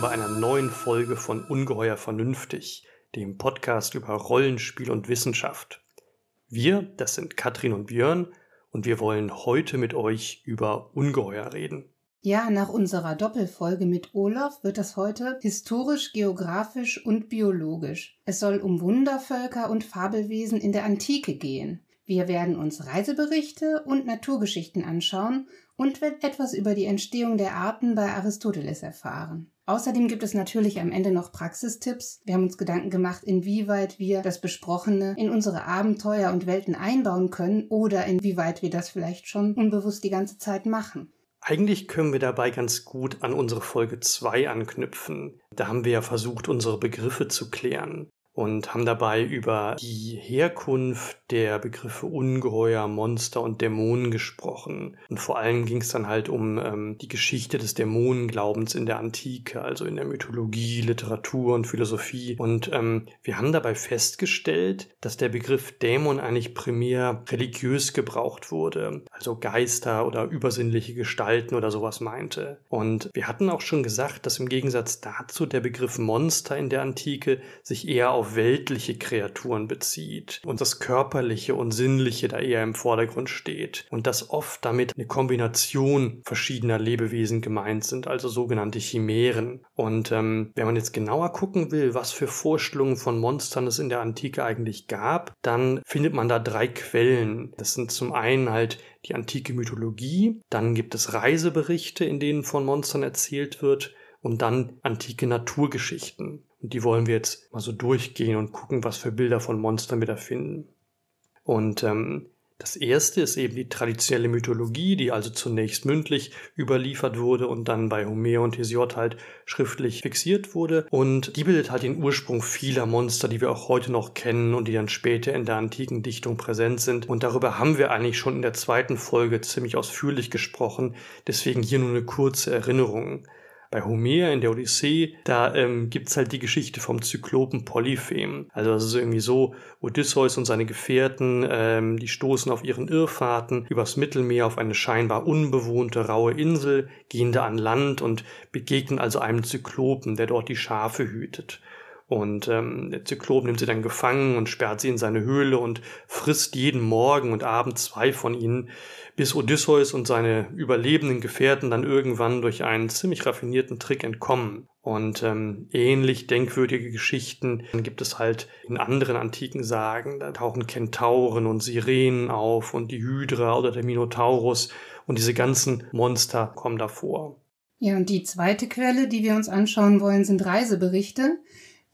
Willkommen bei einer neuen Folge von Ungeheuer Vernünftig, dem Podcast über Rollenspiel und Wissenschaft. Wir, das sind Katrin und Björn, und wir wollen heute mit euch über Ungeheuer reden. Ja, nach unserer Doppelfolge mit Olaf wird es heute historisch, geografisch und biologisch. Es soll um Wundervölker und Fabelwesen in der Antike gehen. Wir werden uns Reiseberichte und Naturgeschichten anschauen und etwas über die Entstehung der Arten bei Aristoteles erfahren. Außerdem gibt es natürlich am Ende noch Praxistipps. Wir haben uns Gedanken gemacht, inwieweit wir das Besprochene in unsere Abenteuer und Welten einbauen können oder inwieweit wir das vielleicht schon unbewusst die ganze Zeit machen. Eigentlich können wir dabei ganz gut an unsere Folge 2 anknüpfen. Da haben wir ja versucht, unsere Begriffe zu klären und haben dabei über die Herkunft der Begriffe Ungeheuer, Monster und Dämonen gesprochen. Und vor allem ging es dann halt um ähm, die Geschichte des Dämonenglaubens in der Antike, also in der Mythologie, Literatur und Philosophie. Und ähm, wir haben dabei festgestellt, dass der Begriff Dämon eigentlich primär religiös gebraucht wurde, also Geister oder übersinnliche Gestalten oder sowas meinte. Und wir hatten auch schon gesagt, dass im Gegensatz dazu der Begriff Monster in der Antike sich eher auf weltliche Kreaturen bezieht und das Körperliche und Sinnliche da eher im Vordergrund steht und dass oft damit eine Kombination verschiedener Lebewesen gemeint sind, also sogenannte Chimären. Und ähm, wenn man jetzt genauer gucken will, was für Vorstellungen von Monstern es in der Antike eigentlich gab, dann findet man da drei Quellen. Das sind zum einen halt die antike Mythologie, dann gibt es Reiseberichte, in denen von Monstern erzählt wird, und dann antike Naturgeschichten. Und die wollen wir jetzt mal so durchgehen und gucken, was für Bilder von Monstern wir da finden. Und ähm, das erste ist eben die traditionelle Mythologie, die also zunächst mündlich überliefert wurde und dann bei Homer und Hesiod halt schriftlich fixiert wurde. Und die bildet halt den Ursprung vieler Monster, die wir auch heute noch kennen und die dann später in der antiken Dichtung präsent sind. Und darüber haben wir eigentlich schon in der zweiten Folge ziemlich ausführlich gesprochen. Deswegen hier nur eine kurze Erinnerung bei Homer in der Odyssee, da ähm, gibt's halt die Geschichte vom Zyklopen Polyphem. Also das ist irgendwie so, Odysseus und seine Gefährten, ähm, die stoßen auf ihren Irrfahrten übers Mittelmeer auf eine scheinbar unbewohnte, raue Insel, gehen da an Land und begegnen also einem Zyklopen, der dort die Schafe hütet. Und ähm, der Zyklop nimmt sie dann gefangen und sperrt sie in seine Höhle und frisst jeden Morgen und Abend zwei von ihnen, bis Odysseus und seine überlebenden Gefährten dann irgendwann durch einen ziemlich raffinierten Trick entkommen. Und ähm, ähnlich denkwürdige Geschichten gibt es halt in anderen antiken Sagen. Da tauchen Kentauren und Sirenen auf und die Hydra oder der Minotaurus und diese ganzen Monster kommen davor. Ja, und die zweite Quelle, die wir uns anschauen wollen, sind Reiseberichte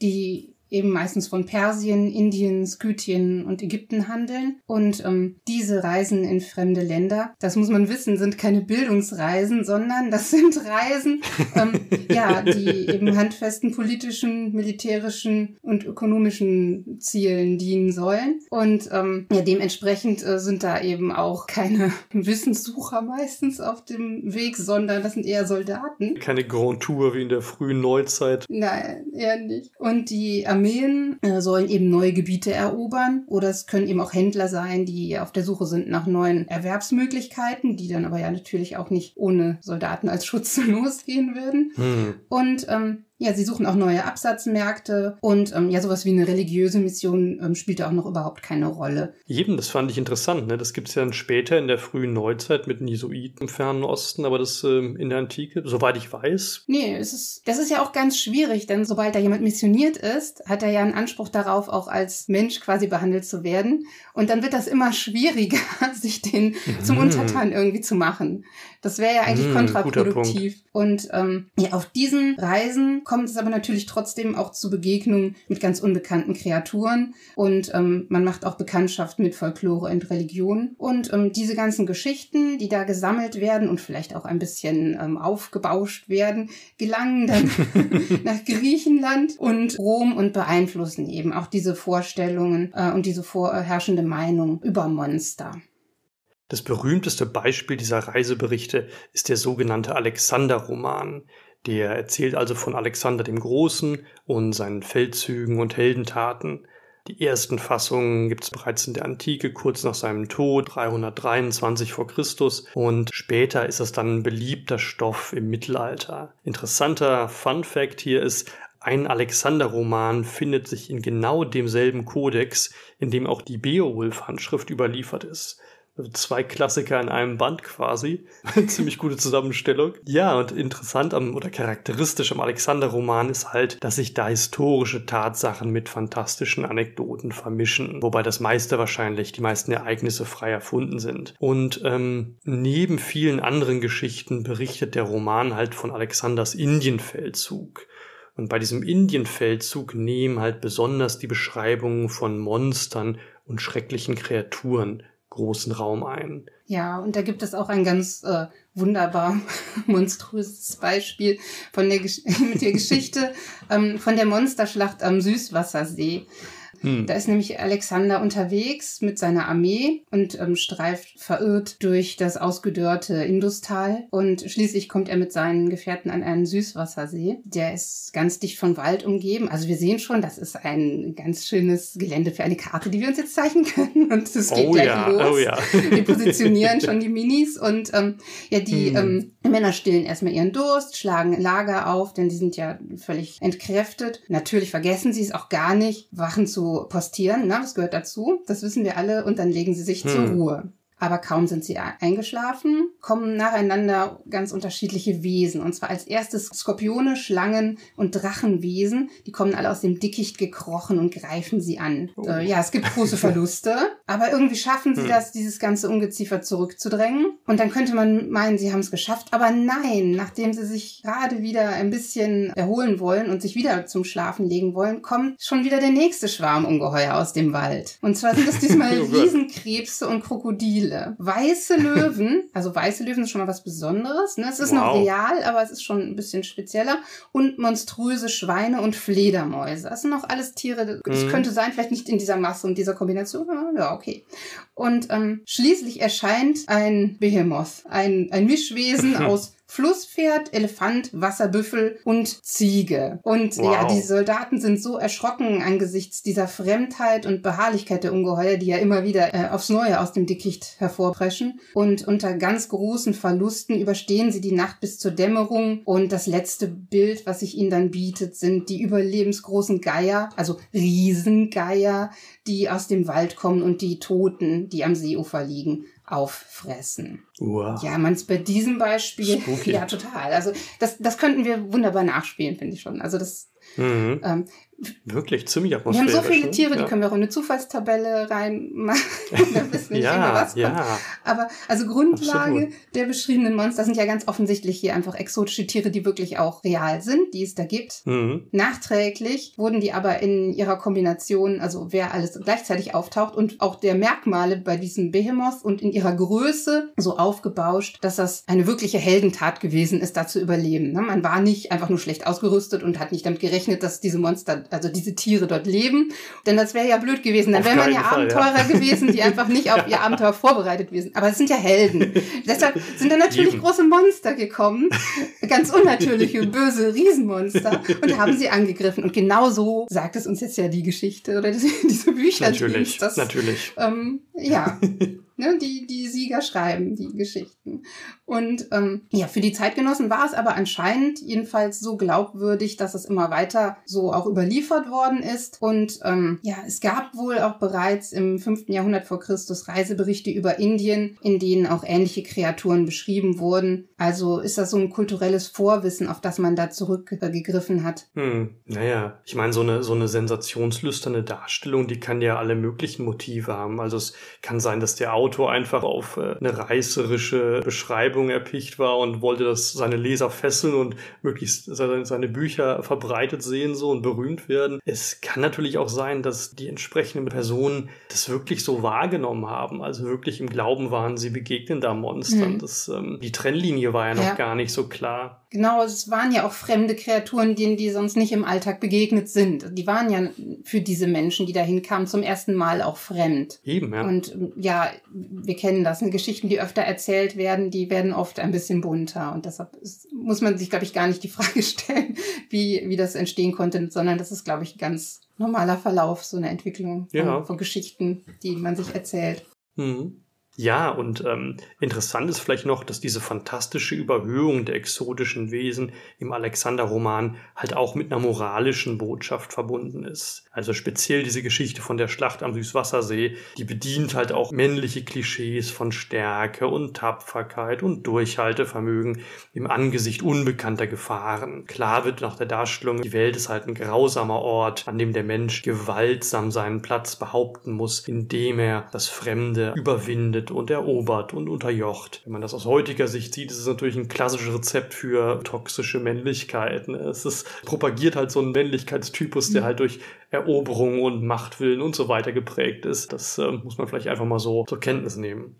die eben meistens von Persien, Indien, Skythien und Ägypten handeln. Und ähm, diese Reisen in fremde Länder, das muss man wissen, sind keine Bildungsreisen, sondern das sind Reisen, ähm, ja, die eben handfesten politischen, militärischen und ökonomischen Zielen dienen sollen. Und ähm, ja, dementsprechend äh, sind da eben auch keine Wissenssucher meistens auf dem Weg, sondern das sind eher Soldaten. Keine Grand Tour wie in der frühen Neuzeit. Nein, eher nicht. Und die Armeen äh, sollen eben neue Gebiete erobern oder es können eben auch Händler sein, die auf der Suche sind nach neuen Erwerbsmöglichkeiten, die dann aber ja natürlich auch nicht ohne Soldaten als Schutz losgehen würden. Hm. Und ähm, ja, sie suchen auch neue Absatzmärkte und ähm, ja, sowas wie eine religiöse Mission ähm, spielt auch noch überhaupt keine Rolle. Eben, das fand ich interessant. Ne? Das gibt es ja dann später in der frühen Neuzeit mit Nisoiten im Fernen Osten, aber das ähm, in der Antike, soweit ich weiß. Nee, es ist, das ist ja auch ganz schwierig, denn sobald da jemand missioniert ist, hat er ja einen Anspruch darauf, auch als Mensch quasi behandelt zu werden. Und dann wird das immer schwieriger, sich den mhm. zum Untertan irgendwie zu machen. Das wäre ja eigentlich mhm, kontraproduktiv. Und ähm, ja, auf diesen Reisen kommt es aber natürlich trotzdem auch zu Begegnungen mit ganz unbekannten Kreaturen und ähm, man macht auch Bekanntschaft mit Folklore und Religion. Und ähm, diese ganzen Geschichten, die da gesammelt werden und vielleicht auch ein bisschen ähm, aufgebauscht werden, gelangen dann nach Griechenland und Rom und beeinflussen eben auch diese Vorstellungen äh, und diese vorherrschende Meinung über Monster. Das berühmteste Beispiel dieser Reiseberichte ist der sogenannte Alexander-Roman, der erzählt also von Alexander dem Großen und seinen Feldzügen und Heldentaten. Die ersten Fassungen gibt es bereits in der Antike, kurz nach seinem Tod, 323 vor Christus. Und später ist es dann ein beliebter Stoff im Mittelalter. Interessanter Fun Fact hier ist, ein Alexander-Roman findet sich in genau demselben Kodex, in dem auch die Beowulf-Handschrift überliefert ist. Zwei Klassiker in einem Band quasi. Ziemlich gute Zusammenstellung. Ja, und interessant am, oder charakteristisch am Alexander-Roman ist halt, dass sich da historische Tatsachen mit fantastischen Anekdoten vermischen. Wobei das meiste wahrscheinlich, die meisten Ereignisse frei erfunden sind. Und ähm, neben vielen anderen Geschichten berichtet der Roman halt von Alexanders Indienfeldzug. Und bei diesem Indienfeldzug nehmen halt besonders die Beschreibungen von Monstern und schrecklichen Kreaturen großen Raum ein. Ja, und da gibt es auch ein ganz äh, wunderbar monströses Beispiel von der mit der Geschichte ähm, von der Monsterschlacht am Süßwassersee. Hm. Da ist nämlich Alexander unterwegs mit seiner Armee und ähm, streift verirrt durch das ausgedörrte Industal. Und schließlich kommt er mit seinen Gefährten an einen Süßwassersee. Der ist ganz dicht von Wald umgeben. Also wir sehen schon, das ist ein ganz schönes Gelände für eine Karte, die wir uns jetzt zeichnen können. Und es geht oh, gleich ja. los. Oh, ja. wir positionieren schon die Minis und ähm, ja, die hm. ähm, Männer stillen erstmal ihren Durst, schlagen Lager auf, denn die sind ja völlig entkräftet. Natürlich vergessen sie es auch gar nicht, Wachen zu postieren, ne? das gehört dazu, das wissen wir alle, und dann legen sie sich hm. zur Ruhe. Aber kaum sind sie eingeschlafen, kommen nacheinander ganz unterschiedliche Wesen. Und zwar als erstes Skorpione, Schlangen und Drachenwesen. Die kommen alle aus dem Dickicht gekrochen und greifen sie an. Oh. Äh, ja, es gibt große Verluste. Aber irgendwie schaffen sie hm. das, dieses ganze Ungeziefer zurückzudrängen. Und dann könnte man meinen, sie haben es geschafft. Aber nein, nachdem sie sich gerade wieder ein bisschen erholen wollen und sich wieder zum Schlafen legen wollen, kommt schon wieder der nächste Schwarm Ungeheuer aus dem Wald. Und zwar sind es diesmal oh Riesenkrebse und Krokodile. Weiße Löwen, also weiße Löwen ist schon mal was Besonderes. Ne? Es ist wow. noch real, aber es ist schon ein bisschen spezieller. Und monströse Schweine und Fledermäuse. Das sind noch alles Tiere, das mhm. könnte sein, vielleicht nicht in dieser Masse und dieser Kombination. Ja, okay. Und ähm, schließlich erscheint ein Behemoth, ein, ein Mischwesen aus Flusspferd, Elefant, Wasserbüffel und Ziege. Und wow. ja, die Soldaten sind so erschrocken angesichts dieser Fremdheit und Beharrlichkeit der Ungeheuer, die ja immer wieder äh, aufs Neue aus dem Dickicht hervorpreschen. Und unter ganz großen Verlusten überstehen sie die Nacht bis zur Dämmerung. Und das letzte Bild, was sich ihnen dann bietet, sind die überlebensgroßen Geier, also Riesengeier, die aus dem Wald kommen und die Toten, die am Seeufer liegen, auffressen. Wow. Ja, man ist bei diesem Beispiel, Spooky. ja, total. Also das, das könnten wir wunderbar nachspielen, finde ich schon. Also das, mhm. ähm, Wirklich ziemlich atmosphärisch. Wir haben so viele Tiere, ja. die können wir auch in eine Zufallstabelle reinmachen. da wissen wir nicht ja, immer, was ja. kommt. Aber also Grundlage Absolut. der beschriebenen Monster sind ja ganz offensichtlich hier einfach exotische Tiere, die wirklich auch real sind, die es da gibt. Mhm. Nachträglich wurden die aber in ihrer Kombination, also wer alles gleichzeitig auftaucht und auch der Merkmale bei diesem Behemoth und in ihrer Größe so aufgebauscht, dass das eine wirkliche Heldentat gewesen ist, da zu überleben. Ne? Man war nicht einfach nur schlecht ausgerüstet und hat nicht damit gerechnet, dass diese Monster also diese Tiere dort leben. Denn das wäre ja blöd gewesen. Dann wären man ja Fall, Abenteurer ja. gewesen, die einfach nicht auf ihr Abenteuer vorbereitet gewesen. Aber es sind ja Helden. Deshalb sind da natürlich Eben. große Monster gekommen. Ganz unnatürliche, böse Riesenmonster. Und haben sie angegriffen. Und genau so sagt es uns jetzt ja die Geschichte oder diese Bücher. Natürlich, das, natürlich. Ähm, ja. ne, die, die Sieger schreiben, die Geschichten. Und ähm, ja, für die Zeitgenossen war es aber anscheinend jedenfalls so glaubwürdig, dass es immer weiter so auch überliefert worden ist. Und ähm, ja, es gab wohl auch bereits im 5. Jahrhundert vor Christus Reiseberichte über Indien, in denen auch ähnliche Kreaturen beschrieben wurden. Also ist das so ein kulturelles Vorwissen, auf das man da zurückgegriffen hat. Hm, naja, ich meine, so eine, so eine sensationslüsterne Darstellung, die kann ja alle möglichen Motive haben. Also es kann sein, dass der Autor einfach auf äh, eine reißerische Beschreibung erpicht war und wollte das seine Leser fesseln und möglichst seine Bücher verbreitet sehen so und berühmt werden. Es kann natürlich auch sein, dass die entsprechenden Personen das wirklich so wahrgenommen haben, also wirklich im Glauben waren, sie begegnen da Monstern. Mhm. Das, ähm, die Trennlinie war ja noch ja. gar nicht so klar. Genau, es waren ja auch fremde Kreaturen, denen die sonst nicht im Alltag begegnet sind. Die waren ja für diese Menschen, die dahin kamen, zum ersten Mal auch fremd. Eben, ja. Und ja, wir kennen das. Ne? Geschichten, die öfter erzählt werden, die werden oft ein bisschen bunter. Und deshalb ist, muss man sich, glaube ich, gar nicht die Frage stellen, wie, wie das entstehen konnte, sondern das ist, glaube ich, ganz normaler Verlauf, so eine Entwicklung von, ja. von Geschichten, die man sich erzählt. Mhm. Ja, und ähm, interessant ist vielleicht noch, dass diese fantastische Überhöhung der exotischen Wesen im Alexander-Roman halt auch mit einer moralischen Botschaft verbunden ist. Also speziell diese Geschichte von der Schlacht am Süßwassersee, die bedient halt auch männliche Klischees von Stärke und Tapferkeit und Durchhaltevermögen im Angesicht unbekannter Gefahren. Klar wird nach der Darstellung, die Welt ist halt ein grausamer Ort, an dem der Mensch gewaltsam seinen Platz behaupten muss, indem er das Fremde überwindet dominiert und erobert und unterjocht. Wenn man das aus heutiger Sicht sieht, ist es natürlich ein klassisches Rezept für toxische Männlichkeit. Es ist, propagiert halt so einen Männlichkeitstypus, der mhm. halt durch Eroberung und Machtwillen und so weiter geprägt ist. Das äh, muss man vielleicht einfach mal so zur Kenntnis nehmen.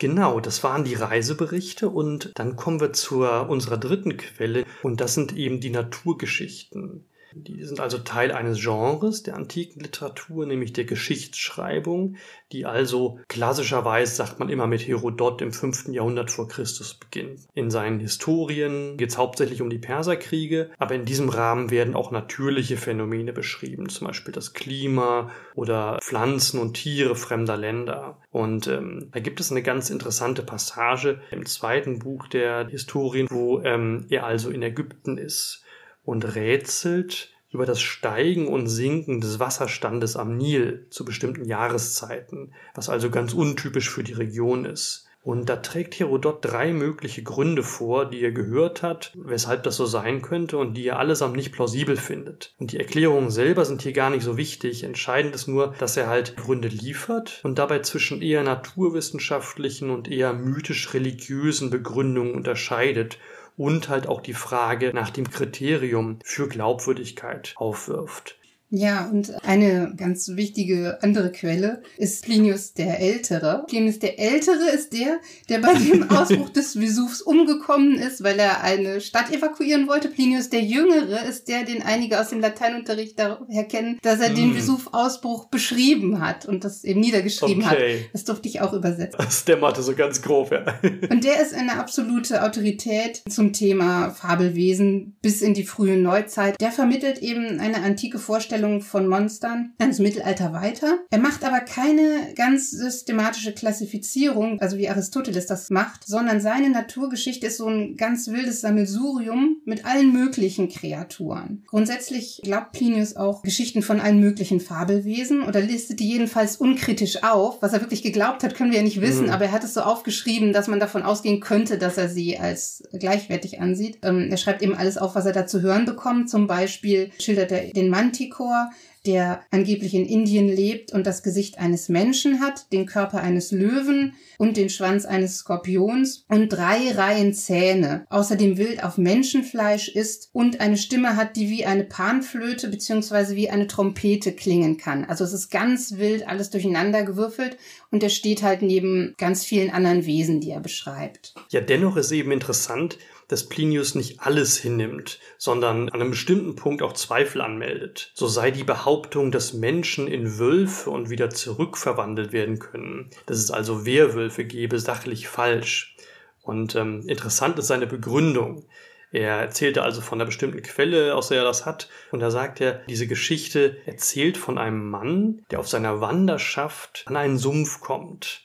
Genau, das waren die Reiseberichte und dann kommen wir zu unserer dritten Quelle und das sind eben die Naturgeschichten. Die sind also Teil eines Genres der antiken Literatur, nämlich der Geschichtsschreibung, die also klassischerweise, sagt man immer, mit Herodot im 5. Jahrhundert vor Christus beginnt. In seinen Historien geht es hauptsächlich um die Perserkriege, aber in diesem Rahmen werden auch natürliche Phänomene beschrieben, zum Beispiel das Klima oder Pflanzen und Tiere fremder Länder. Und ähm, da gibt es eine ganz interessante Passage im zweiten Buch der Historien, wo ähm, er also in Ägypten ist und rätselt über das Steigen und Sinken des Wasserstandes am Nil zu bestimmten Jahreszeiten, was also ganz untypisch für die Region ist. Und da trägt Herodot drei mögliche Gründe vor, die er gehört hat, weshalb das so sein könnte und die er allesamt nicht plausibel findet. Und die Erklärungen selber sind hier gar nicht so wichtig. Entscheidend ist nur, dass er halt Gründe liefert und dabei zwischen eher naturwissenschaftlichen und eher mythisch-religiösen Begründungen unterscheidet und halt auch die Frage nach dem Kriterium für Glaubwürdigkeit aufwirft. Ja, und eine ganz wichtige andere Quelle ist Plinius der Ältere. Plinius der Ältere ist der, der bei dem Ausbruch des Vesuvs umgekommen ist, weil er eine Stadt evakuieren wollte. Plinius der Jüngere ist der, den einige aus dem Lateinunterricht daher kennen, dass er mm. den. Vesuv-Ausbruch beschrieben hat und das eben niedergeschrieben okay. hat. Das durfte ich auch übersetzen. Das dämmerte so ganz grob, ja. und der ist eine absolute Autorität zum Thema Fabelwesen bis in die frühe Neuzeit. Der vermittelt eben eine antike Vorstellung Darstellung von Monstern ins Mittelalter weiter. Er macht aber keine ganz systematische Klassifizierung, also wie Aristoteles das macht, sondern seine Naturgeschichte ist so ein ganz wildes Sammelsurium mit allen möglichen Kreaturen. Grundsätzlich glaubt Plinius auch Geschichten von allen möglichen Fabelwesen oder listet die jedenfalls unkritisch auf. Was er wirklich geglaubt hat, können wir ja nicht wissen, mhm. aber er hat es so aufgeschrieben, dass man davon ausgehen könnte, dass er sie als gleichwertig ansieht. Ähm, er schreibt eben alles auf, was er da zu hören bekommt. Zum Beispiel schildert er den Manticore vor, der angeblich in Indien lebt und das Gesicht eines Menschen hat, den Körper eines Löwen und den Schwanz eines Skorpions und drei Reihen Zähne, außerdem wild auf Menschenfleisch ist und eine Stimme hat, die wie eine Panflöte bzw. wie eine Trompete klingen kann. Also es ist ganz wild alles durcheinander gewürfelt und er steht halt neben ganz vielen anderen Wesen, die er beschreibt. Ja, dennoch ist eben interessant, dass Plinius nicht alles hinnimmt, sondern an einem bestimmten Punkt auch Zweifel anmeldet. So sei die Behauptung, dass Menschen in Wölfe und wieder zurückverwandelt werden können, dass es also Werwölfe gebe, sachlich falsch. Und ähm, interessant ist seine Begründung. Er erzählte also von einer bestimmten Quelle, aus der er das hat, und da sagt er, diese Geschichte erzählt von einem Mann, der auf seiner Wanderschaft an einen Sumpf kommt.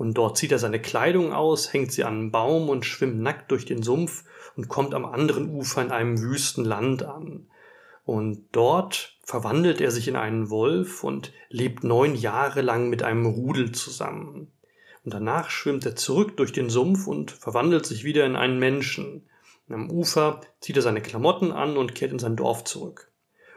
Und dort zieht er seine Kleidung aus, hängt sie an einen Baum und schwimmt nackt durch den Sumpf und kommt am anderen Ufer in einem wüsten Land an. Und dort verwandelt er sich in einen Wolf und lebt neun Jahre lang mit einem Rudel zusammen. Und danach schwimmt er zurück durch den Sumpf und verwandelt sich wieder in einen Menschen. Und am Ufer zieht er seine Klamotten an und kehrt in sein Dorf zurück.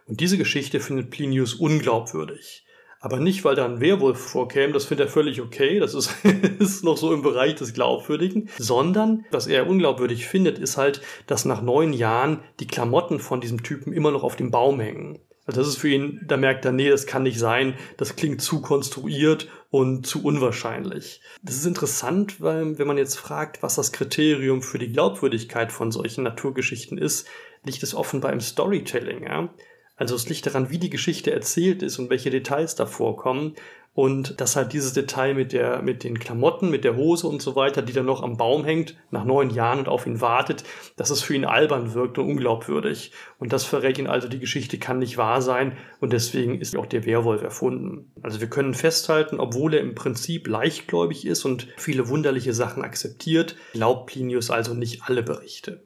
Und diese Geschichte findet Plinius unglaubwürdig. Aber nicht, weil da ein Werwolf vorkäme, das findet er völlig okay, das ist, ist noch so im Bereich des Glaubwürdigen, sondern was er unglaubwürdig findet, ist halt, dass nach neun Jahren die Klamotten von diesem Typen immer noch auf dem Baum hängen. Also das ist für ihn, da merkt er, nee, das kann nicht sein, das klingt zu konstruiert und zu unwahrscheinlich. Das ist interessant, weil wenn man jetzt fragt, was das Kriterium für die Glaubwürdigkeit von solchen Naturgeschichten ist, liegt es offenbar im Storytelling. Ja? Also es liegt daran, wie die Geschichte erzählt ist und welche Details da vorkommen. und dass halt dieses Detail mit der, mit den Klamotten, mit der Hose und so weiter, die dann noch am Baum hängt, nach neun Jahren und auf ihn wartet, dass es für ihn albern wirkt und unglaubwürdig. Und das verrät ihn also, die Geschichte kann nicht wahr sein und deswegen ist auch der Werwolf erfunden. Also wir können festhalten, obwohl er im Prinzip leichtgläubig ist und viele wunderliche Sachen akzeptiert, glaubt Plinius also nicht alle Berichte.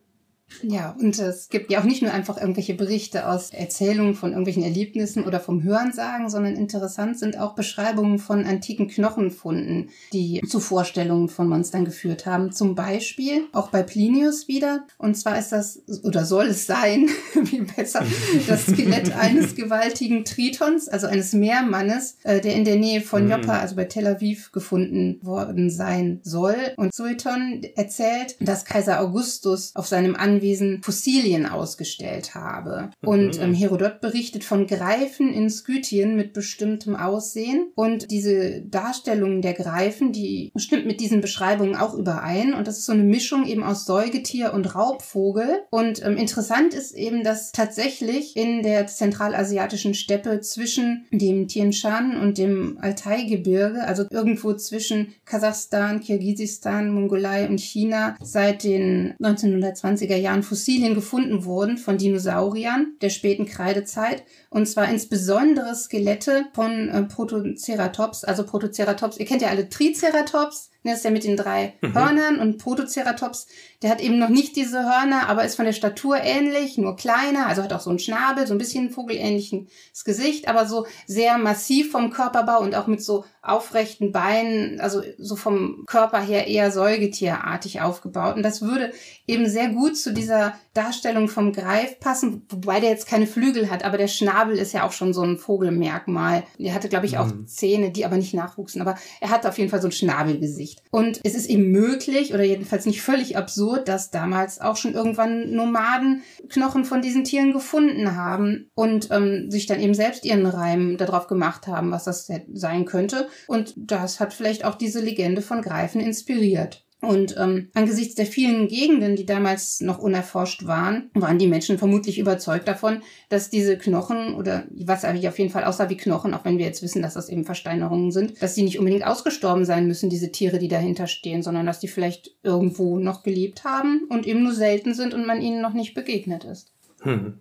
Ja, und es gibt ja auch nicht nur einfach irgendwelche Berichte aus Erzählungen von irgendwelchen Erlebnissen oder vom Hörensagen, sondern interessant sind auch Beschreibungen von antiken Knochenfunden, die zu Vorstellungen von Monstern geführt haben. Zum Beispiel auch bei Plinius wieder. Und zwar ist das, oder soll es sein, wie besser, das Skelett eines gewaltigen Tritons, also eines Meermannes, äh, der in der Nähe von mhm. Joppa, also bei Tel Aviv, gefunden worden sein soll. Und Sueton erzählt, dass Kaiser Augustus auf seinem Anwesen Anwesen Fossilien ausgestellt habe. Mhm. Und ähm, Herodot berichtet von Greifen in Skythien mit bestimmtem Aussehen. Und diese Darstellungen der Greifen, die stimmt mit diesen Beschreibungen auch überein. Und das ist so eine Mischung eben aus Säugetier und Raubvogel. Und ähm, interessant ist eben, dass tatsächlich in der zentralasiatischen Steppe zwischen dem Tien Shan und dem Altai-Gebirge, also irgendwo zwischen Kasachstan, Kirgisistan, Mongolei und China seit den 1920er Jahren Jahren Fossilien gefunden wurden von Dinosauriern der späten Kreidezeit und zwar insbesondere Skelette von äh, Protoceratops, also Protoceratops. Ihr kennt ja alle Triceratops, ne, das ist ja mit den drei mhm. Hörnern und Protoceratops, der hat eben noch nicht diese Hörner, aber ist von der Statur ähnlich, nur kleiner, also hat auch so einen Schnabel, so ein bisschen vogelähnliches Gesicht, aber so sehr massiv vom Körperbau und auch mit so aufrechten Beinen, also so vom Körper her eher säugetierartig aufgebaut. Und das würde eben sehr gut zu dieser Darstellung vom Greif passen, wobei der jetzt keine Flügel hat, aber der Schnabel ist ja auch schon so ein Vogelmerkmal. Er hatte, glaube ich, auch mhm. Zähne, die aber nicht nachwuchsen, aber er hat auf jeden Fall so ein Schnabelgesicht. Und es ist eben möglich, oder jedenfalls nicht völlig absurd, dass damals auch schon irgendwann Nomaden Knochen von diesen Tieren gefunden haben und ähm, sich dann eben selbst ihren Reim darauf gemacht haben, was das sein könnte. Und das hat vielleicht auch diese Legende von Greifen inspiriert. Und ähm, angesichts der vielen Gegenden, die damals noch unerforscht waren, waren die Menschen vermutlich überzeugt davon, dass diese Knochen oder was eigentlich auf jeden Fall aussah wie Knochen, auch wenn wir jetzt wissen, dass das eben Versteinerungen sind, dass die nicht unbedingt ausgestorben sein müssen, diese Tiere, die dahinter stehen, sondern dass die vielleicht irgendwo noch gelebt haben und eben nur selten sind und man ihnen noch nicht begegnet ist. Hm.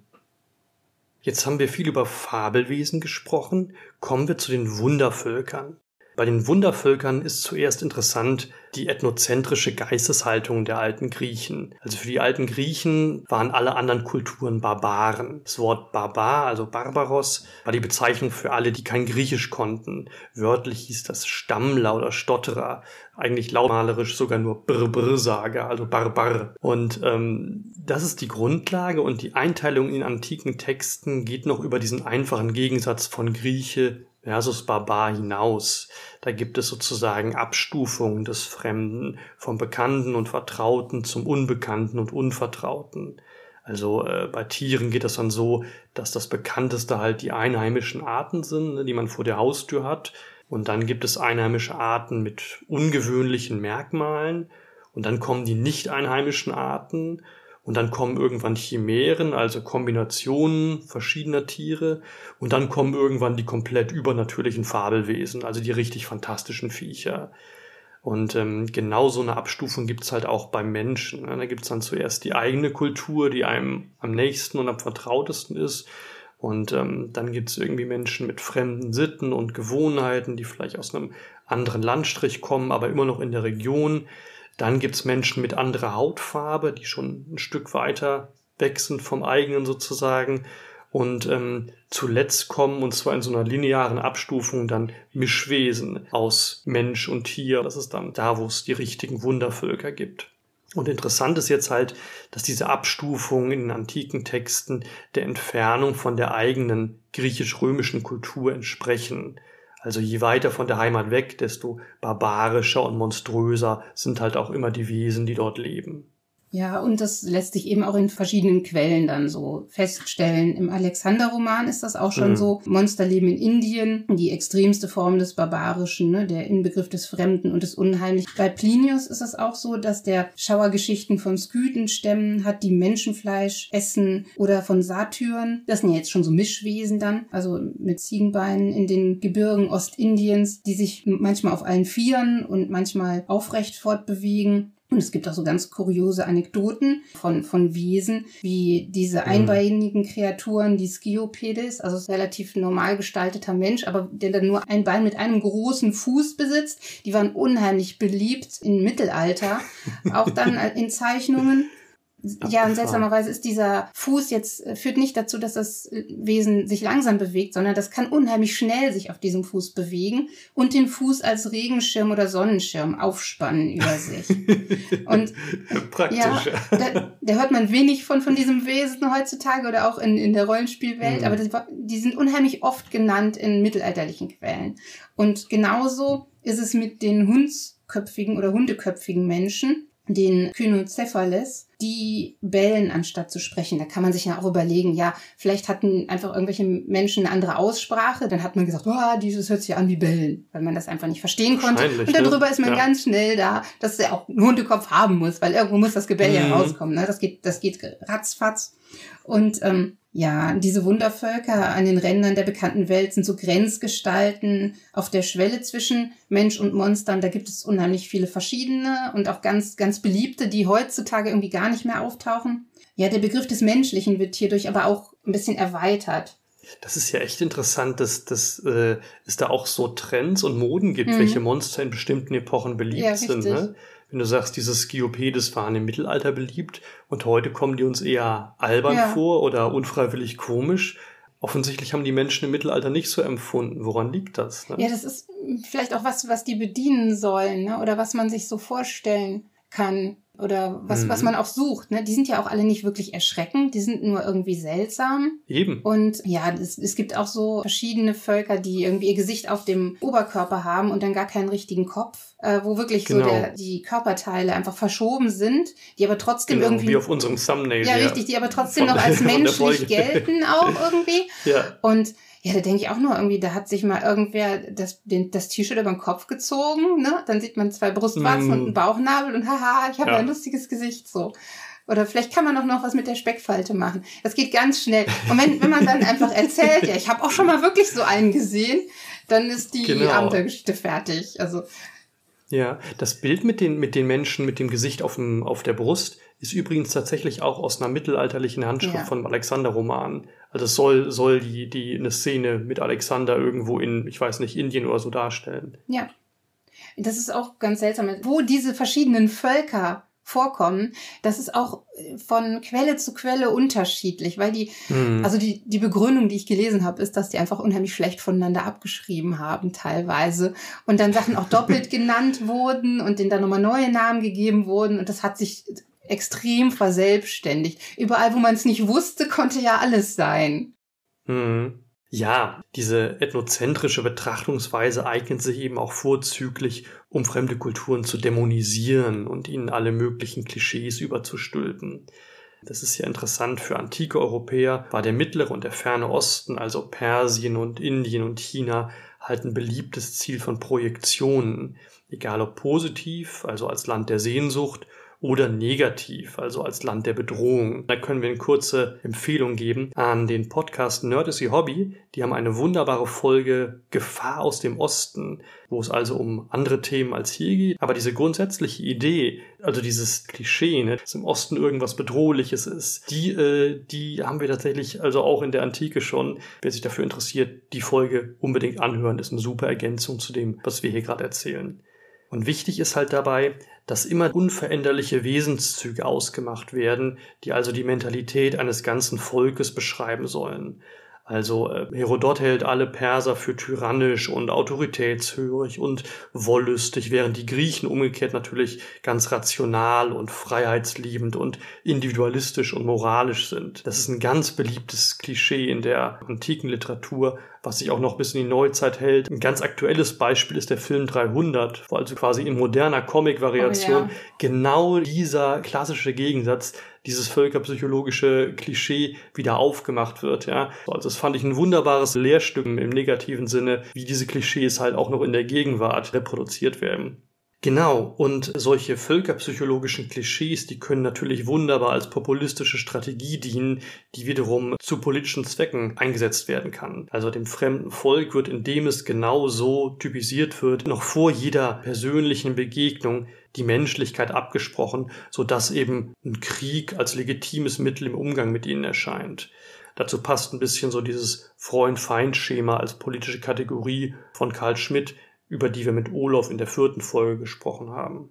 Jetzt haben wir viel über Fabelwesen gesprochen, kommen wir zu den Wundervölkern. Bei den Wundervölkern ist zuerst interessant die ethnozentrische Geisteshaltung der alten Griechen. Also für die alten Griechen waren alle anderen Kulturen Barbaren. Das Wort Barbar, also Barbaros, war die Bezeichnung für alle, die kein Griechisch konnten. Wörtlich hieß das Stammler oder Stotterer. Eigentlich lautmalerisch sogar nur Brr-Brr-Sager, also Barbar. Und ähm, das ist die Grundlage und die Einteilung in antiken Texten geht noch über diesen einfachen Gegensatz von Grieche versus Barbar hinaus. Da gibt es sozusagen Abstufungen des Fremden, vom Bekannten und Vertrauten zum Unbekannten und Unvertrauten. Also äh, bei Tieren geht es dann so, dass das bekannteste halt die einheimischen Arten sind, ne, die man vor der Haustür hat. Und dann gibt es einheimische Arten mit ungewöhnlichen Merkmalen. Und dann kommen die nicht einheimischen Arten. Und dann kommen irgendwann Chimären, also Kombinationen verschiedener Tiere. Und dann kommen irgendwann die komplett übernatürlichen Fabelwesen, also die richtig fantastischen Viecher. Und ähm, genau so eine Abstufung gibt's halt auch beim Menschen. Ne? Da gibt's dann zuerst die eigene Kultur, die einem am nächsten und am vertrautesten ist. Und ähm, dann gibt's irgendwie Menschen mit fremden Sitten und Gewohnheiten, die vielleicht aus einem anderen Landstrich kommen, aber immer noch in der Region. Dann gibt's Menschen mit anderer Hautfarbe, die schon ein Stück weiter weg sind vom eigenen sozusagen. Und ähm, zuletzt kommen, und zwar in so einer linearen Abstufung, dann Mischwesen aus Mensch und Tier. Das ist dann da, wo es die richtigen Wundervölker gibt. Und interessant ist jetzt halt, dass diese Abstufungen in den antiken Texten der Entfernung von der eigenen griechisch-römischen Kultur entsprechen. Also je weiter von der Heimat weg, desto barbarischer und monströser sind halt auch immer die Wesen, die dort leben. Ja, und das lässt sich eben auch in verschiedenen Quellen dann so feststellen. Im Alexander-Roman ist das auch schon mhm. so. Monster leben in Indien, die extremste Form des Barbarischen, ne? der Inbegriff des Fremden und des Unheimlichen. Bei Plinius ist es auch so, dass der Schauergeschichten von Skythenstämmen hat, die Menschenfleisch essen oder von Satyren. Das sind ja jetzt schon so Mischwesen dann, also mit Ziegenbeinen in den Gebirgen Ostindiens, die sich manchmal auf allen Vieren und manchmal aufrecht fortbewegen. Und es gibt auch so ganz kuriose Anekdoten von, von Wesen, wie diese mhm. einbeinigen Kreaturen, die Skiopedes, also relativ normal gestalteter Mensch, aber der dann nur ein Bein mit einem großen Fuß besitzt. Die waren unheimlich beliebt im Mittelalter, auch dann in Zeichnungen. Ja, und seltsamerweise ist dieser Fuß jetzt, äh, führt nicht dazu, dass das Wesen sich langsam bewegt, sondern das kann unheimlich schnell sich auf diesem Fuß bewegen und den Fuß als Regenschirm oder Sonnenschirm aufspannen über sich. und Praktisch. ja, da, da, hört man wenig von, von diesem Wesen heutzutage oder auch in, in der Rollenspielwelt, mhm. aber die, die sind unheimlich oft genannt in mittelalterlichen Quellen. Und genauso ist es mit den hundsköpfigen oder hundeköpfigen Menschen, den Kynocephalus, die bellen anstatt zu sprechen. Da kann man sich ja auch überlegen, ja, vielleicht hatten einfach irgendwelche Menschen eine andere Aussprache, dann hat man gesagt, oh, dieses hört sich an wie bellen, weil man das einfach nicht verstehen konnte. Und darüber ne? ist man ja. ganz schnell da, dass er auch einen Hundekopf haben muss, weil irgendwo muss das Gebell ja mhm. rauskommen. Ne? Das geht, das geht ratzfatz. Und ähm, ja, diese Wundervölker an den Rändern der bekannten Welt sind so Grenzgestalten auf der Schwelle zwischen Mensch und Monstern. Da gibt es unheimlich viele verschiedene und auch ganz, ganz beliebte, die heutzutage irgendwie gar nicht mehr auftauchen. Ja, der Begriff des Menschlichen wird hierdurch aber auch ein bisschen erweitert. Das ist ja echt interessant, dass, dass äh, es da auch so Trends und Moden gibt, mhm. welche Monster in bestimmten Epochen beliebt ja, sind. Ne? Wenn du sagst, diese Skiopedes waren im Mittelalter beliebt und heute kommen die uns eher albern ja. vor oder unfreiwillig komisch. Offensichtlich haben die Menschen im Mittelalter nicht so empfunden. Woran liegt das? Ne? Ja, das ist vielleicht auch was, was die bedienen sollen ne? oder was man sich so vorstellen kann oder was, mhm. was man auch sucht. Ne? Die sind ja auch alle nicht wirklich erschreckend, die sind nur irgendwie seltsam. Eben. Und ja, es, es gibt auch so verschiedene Völker, die irgendwie ihr Gesicht auf dem Oberkörper haben und dann gar keinen richtigen Kopf, äh, wo wirklich genau. so der, die Körperteile einfach verschoben sind, die aber trotzdem genau, irgendwie. Wie auf unserem Thumbnail. Ja, ja, richtig, die aber trotzdem noch als menschlich gelten auch irgendwie. ja. Und ja, da denke ich auch nur irgendwie, da hat sich mal irgendwer das, den, das T-Shirt über den Kopf gezogen, ne? Dann sieht man zwei Brustwarzen mm. und einen Bauchnabel und haha, ich habe ja. ein lustiges Gesicht so. Oder vielleicht kann man auch noch was mit der Speckfalte machen. Das geht ganz schnell. Und wenn, wenn man dann einfach erzählt, ja, ich habe auch schon mal wirklich so einen gesehen, dann ist die genau. Abenteuergeschichte fertig. Also ja, das Bild mit den, mit den Menschen mit dem Gesicht auf, dem, auf der Brust ist übrigens tatsächlich auch aus einer mittelalterlichen Handschrift ja. von Alexander-Roman. Also es soll, soll die, die eine Szene mit Alexander irgendwo in, ich weiß nicht, Indien oder so darstellen. Ja. Das ist auch ganz seltsam, wo diese verschiedenen Völker vorkommen, das ist auch von Quelle zu Quelle unterschiedlich, weil die, mhm. also die, die Begründung, die ich gelesen habe, ist, dass die einfach unheimlich schlecht voneinander abgeschrieben haben teilweise und dann Sachen auch doppelt genannt wurden und denen dann nochmal neue Namen gegeben wurden und das hat sich extrem verselbstständigt. Überall, wo man es nicht wusste, konnte ja alles sein. Mhm. Ja, diese ethnozentrische Betrachtungsweise eignet sich eben auch vorzüglich, um fremde Kulturen zu dämonisieren und ihnen alle möglichen Klischees überzustülpen. Das ist ja interessant für antike Europäer, war der mittlere und der ferne Osten, also Persien und Indien und China, halt ein beliebtes Ziel von Projektionen, egal ob positiv, also als Land der Sehnsucht, oder negativ, also als Land der Bedrohung. Da können wir eine kurze Empfehlung geben an den Podcast Nerd is Your Hobby. Die haben eine wunderbare Folge Gefahr aus dem Osten, wo es also um andere Themen als hier geht. Aber diese grundsätzliche Idee, also dieses Klischee, ne, dass im Osten irgendwas Bedrohliches ist, die, äh, die haben wir tatsächlich also auch in der Antike schon. Wer sich dafür interessiert, die Folge unbedingt anhören, ist eine super Ergänzung zu dem, was wir hier gerade erzählen. Und wichtig ist halt dabei, dass immer unveränderliche Wesenszüge ausgemacht werden, die also die Mentalität eines ganzen Volkes beschreiben sollen. Also äh, Herodot hält alle Perser für tyrannisch und autoritätshörig und wollüstig, während die Griechen umgekehrt natürlich ganz rational und freiheitsliebend und individualistisch und moralisch sind. Das ist ein ganz beliebtes Klischee in der antiken Literatur, was sich auch noch bis in die Neuzeit hält. Ein ganz aktuelles Beispiel ist der Film 300, wo also quasi in moderner Comic-Variation oh, ja. genau dieser klassische Gegensatz dieses völkerpsychologische Klischee wieder aufgemacht wird. Ja. Also das fand ich ein wunderbares Lehrstück im negativen Sinne, wie diese Klischees halt auch noch in der Gegenwart reproduziert werden. Genau, und solche völkerpsychologischen Klischees, die können natürlich wunderbar als populistische Strategie dienen, die wiederum zu politischen Zwecken eingesetzt werden kann. Also dem fremden Volk wird, indem es genau so typisiert wird, noch vor jeder persönlichen Begegnung die Menschlichkeit abgesprochen, so dass eben ein Krieg als legitimes Mittel im Umgang mit ihnen erscheint. Dazu passt ein bisschen so dieses Freund-Feind-Schema als politische Kategorie von Karl Schmidt, über die wir mit Olof in der vierten Folge gesprochen haben.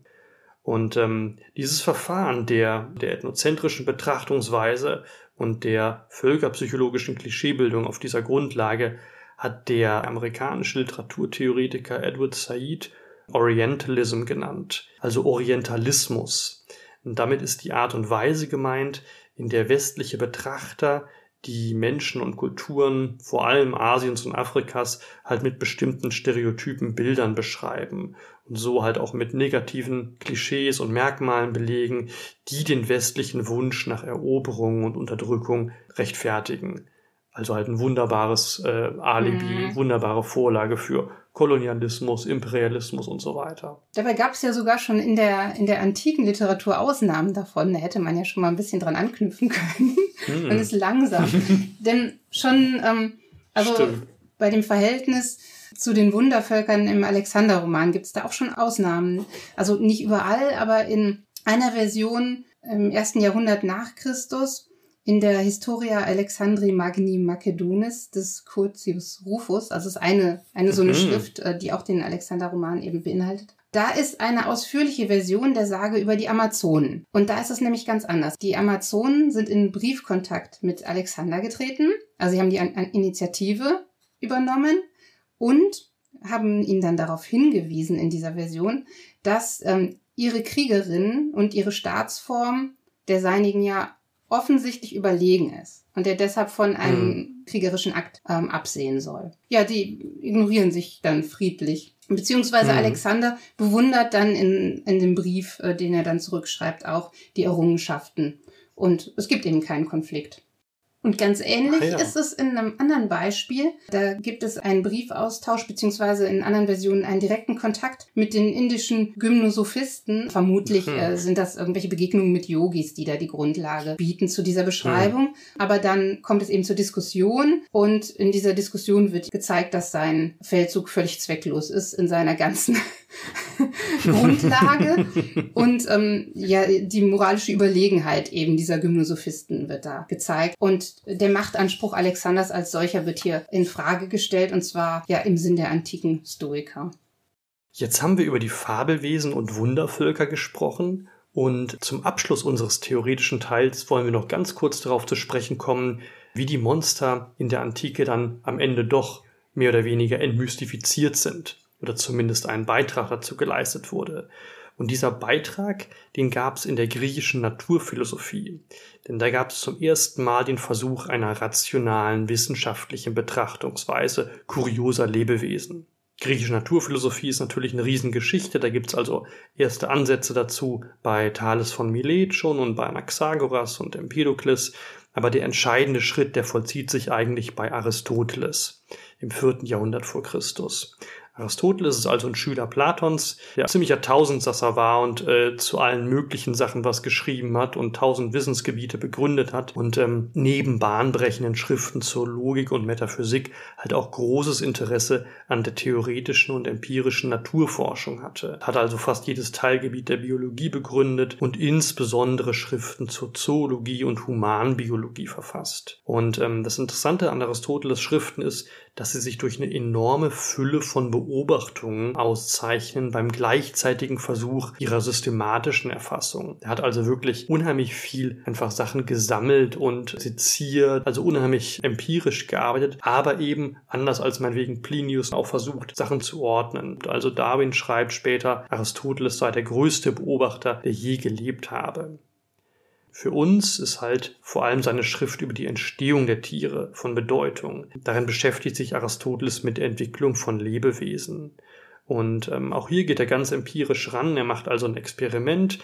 Und ähm, dieses Verfahren der, der ethnozentrischen Betrachtungsweise und der völkerpsychologischen Klischeebildung auf dieser Grundlage hat der amerikanische Literaturtheoretiker Edward Said Orientalism genannt, also Orientalismus. Und damit ist die Art und Weise gemeint, in der westliche Betrachter die Menschen und Kulturen, vor allem Asiens und Afrikas, halt mit bestimmten Stereotypen Bildern beschreiben und so halt auch mit negativen Klischees und Merkmalen belegen, die den westlichen Wunsch nach Eroberung und Unterdrückung rechtfertigen. Also halt ein wunderbares äh, Alibi, mhm. wunderbare Vorlage für Kolonialismus, Imperialismus und so weiter. Dabei gab es ja sogar schon in der, in der antiken Literatur Ausnahmen davon. Da hätte man ja schon mal ein bisschen dran anknüpfen können. Hm. Man ist langsam. Denn schon, ähm, also Stimmt. bei dem Verhältnis zu den Wundervölkern im Alexander-Roman gibt es da auch schon Ausnahmen. Also nicht überall, aber in einer Version im ersten Jahrhundert nach Christus in der Historia Alexandri Magni Macedonis des Curtius Rufus, also ist eine, eine so eine mhm. Schrift, äh, die auch den Alexander-Roman eben beinhaltet. Da ist eine ausführliche Version der Sage über die Amazonen. Und da ist es nämlich ganz anders. Die Amazonen sind in Briefkontakt mit Alexander getreten. Also sie haben die Initiative übernommen und haben ihn dann darauf hingewiesen in dieser Version, dass ähm, ihre Kriegerin und ihre Staatsform der seinigen ja offensichtlich überlegen ist und der deshalb von einem mhm. kriegerischen Akt ähm, absehen soll. Ja, die ignorieren sich dann friedlich. Beziehungsweise mhm. Alexander bewundert dann in, in dem Brief, äh, den er dann zurückschreibt, auch die Errungenschaften. Und es gibt eben keinen Konflikt. Und ganz ähnlich ah, ja. ist es in einem anderen Beispiel. Da gibt es einen Briefaustausch beziehungsweise in anderen Versionen einen direkten Kontakt mit den indischen Gymnosophisten. Vermutlich mhm. äh, sind das irgendwelche Begegnungen mit Yogis, die da die Grundlage bieten zu dieser Beschreibung. Mhm. Aber dann kommt es eben zur Diskussion und in dieser Diskussion wird gezeigt, dass sein Feldzug völlig zwecklos ist in seiner ganzen Grundlage. und ähm, ja, die moralische Überlegenheit eben dieser Gymnosophisten wird da gezeigt. Und der Machtanspruch Alexanders als solcher wird hier in Frage gestellt, und zwar ja im Sinn der antiken Stoiker. Jetzt haben wir über die Fabelwesen und Wundervölker gesprochen. Und zum Abschluss unseres theoretischen Teils wollen wir noch ganz kurz darauf zu sprechen kommen, wie die Monster in der Antike dann am Ende doch mehr oder weniger entmystifiziert sind oder zumindest ein Beitrag dazu geleistet wurde. Und dieser Beitrag, den gab es in der griechischen Naturphilosophie. Denn da gab es zum ersten Mal den Versuch einer rationalen wissenschaftlichen Betrachtungsweise kurioser Lebewesen. Griechische Naturphilosophie ist natürlich eine Riesengeschichte, da gibt's also erste Ansätze dazu bei Thales von Milet schon und bei Anaxagoras und Empedokles, aber der entscheidende Schritt, der vollzieht sich eigentlich bei Aristoteles im vierten Jahrhundert vor Christus. Aristoteles ist also ein Schüler Platons, der ziemlicher Tausendsasser war und äh, zu allen möglichen Sachen was geschrieben hat und tausend Wissensgebiete begründet hat und ähm, neben bahnbrechenden Schriften zur Logik und Metaphysik halt auch großes Interesse an der theoretischen und empirischen Naturforschung hatte. Hat also fast jedes Teilgebiet der Biologie begründet und insbesondere Schriften zur Zoologie und Humanbiologie verfasst. Und ähm, das Interessante an Aristoteles Schriften ist, dass sie sich durch eine enorme Fülle von Beobachtungen auszeichnen beim gleichzeitigen Versuch ihrer systematischen Erfassung. Er hat also wirklich unheimlich viel einfach Sachen gesammelt und seziert, also unheimlich empirisch gearbeitet, aber eben anders als meinetwegen Plinius auch versucht, Sachen zu ordnen. Also Darwin schreibt später, Aristoteles sei der größte Beobachter, der je gelebt habe. Für uns ist halt vor allem seine Schrift über die Entstehung der Tiere von Bedeutung. Darin beschäftigt sich Aristoteles mit der Entwicklung von Lebewesen. Und ähm, auch hier geht er ganz empirisch ran. Er macht also ein Experiment.